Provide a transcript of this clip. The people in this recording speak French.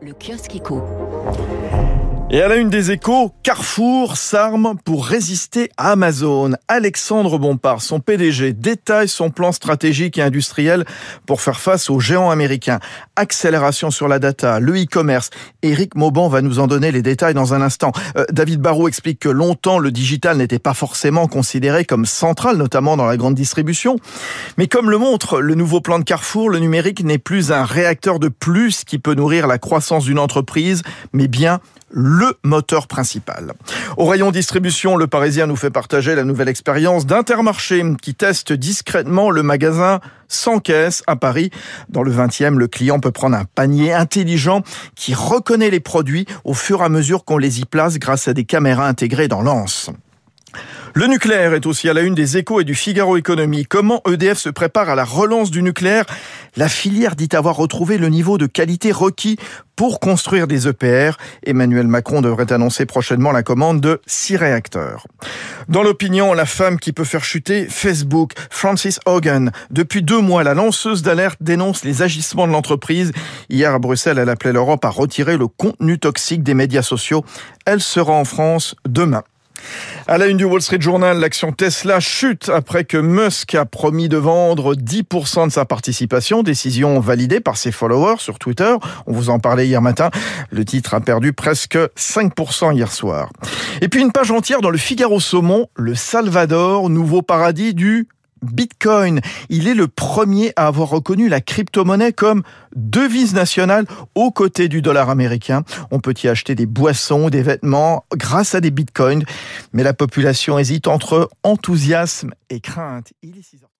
Le kiosque éco. Et à la une des échos, Carrefour s'arme pour résister à Amazon. Alexandre Bompard, son PDG, détaille son plan stratégique et industriel pour faire face aux géants américains. Accélération sur la data, le e-commerce. Éric Mauban va nous en donner les détails dans un instant. Euh, David Barrault explique que longtemps, le digital n'était pas forcément considéré comme central, notamment dans la grande distribution. Mais comme le montre le nouveau plan de Carrefour, le numérique n'est plus un réacteur de plus qui peut nourrir la croissance d'une entreprise, mais bien le moteur principal. Au rayon distribution, le Parisien nous fait partager la nouvelle expérience d'Intermarché qui teste discrètement le magasin sans caisse à Paris. Dans le 20e, le client peut prendre un panier intelligent qui reconnaît les produits au fur et à mesure qu'on les y place grâce à des caméras intégrées dans l'anse. Le nucléaire est aussi à la une des échos et du Figaro Économie. Comment EDF se prépare à la relance du nucléaire? La filière dit avoir retrouvé le niveau de qualité requis pour construire des EPR. Emmanuel Macron devrait annoncer prochainement la commande de six réacteurs. Dans l'opinion, la femme qui peut faire chuter Facebook, Francis Hogan. Depuis deux mois, la lanceuse d'alerte dénonce les agissements de l'entreprise. Hier à Bruxelles, elle appelait l'Europe à retirer le contenu toxique des médias sociaux. Elle sera en France demain. À la une du Wall Street Journal, l'action Tesla chute après que Musk a promis de vendre 10% de sa participation, décision validée par ses followers sur Twitter. On vous en parlait hier matin. Le titre a perdu presque 5% hier soir. Et puis une page entière dans le Figaro Saumon, le Salvador, nouveau paradis du Bitcoin. Il est le premier à avoir reconnu la crypto-monnaie comme devise nationale aux côtés du dollar américain. On peut y acheter des boissons, des vêtements grâce à des bitcoins. Mais la population hésite entre enthousiasme et crainte. Il est 6 heures.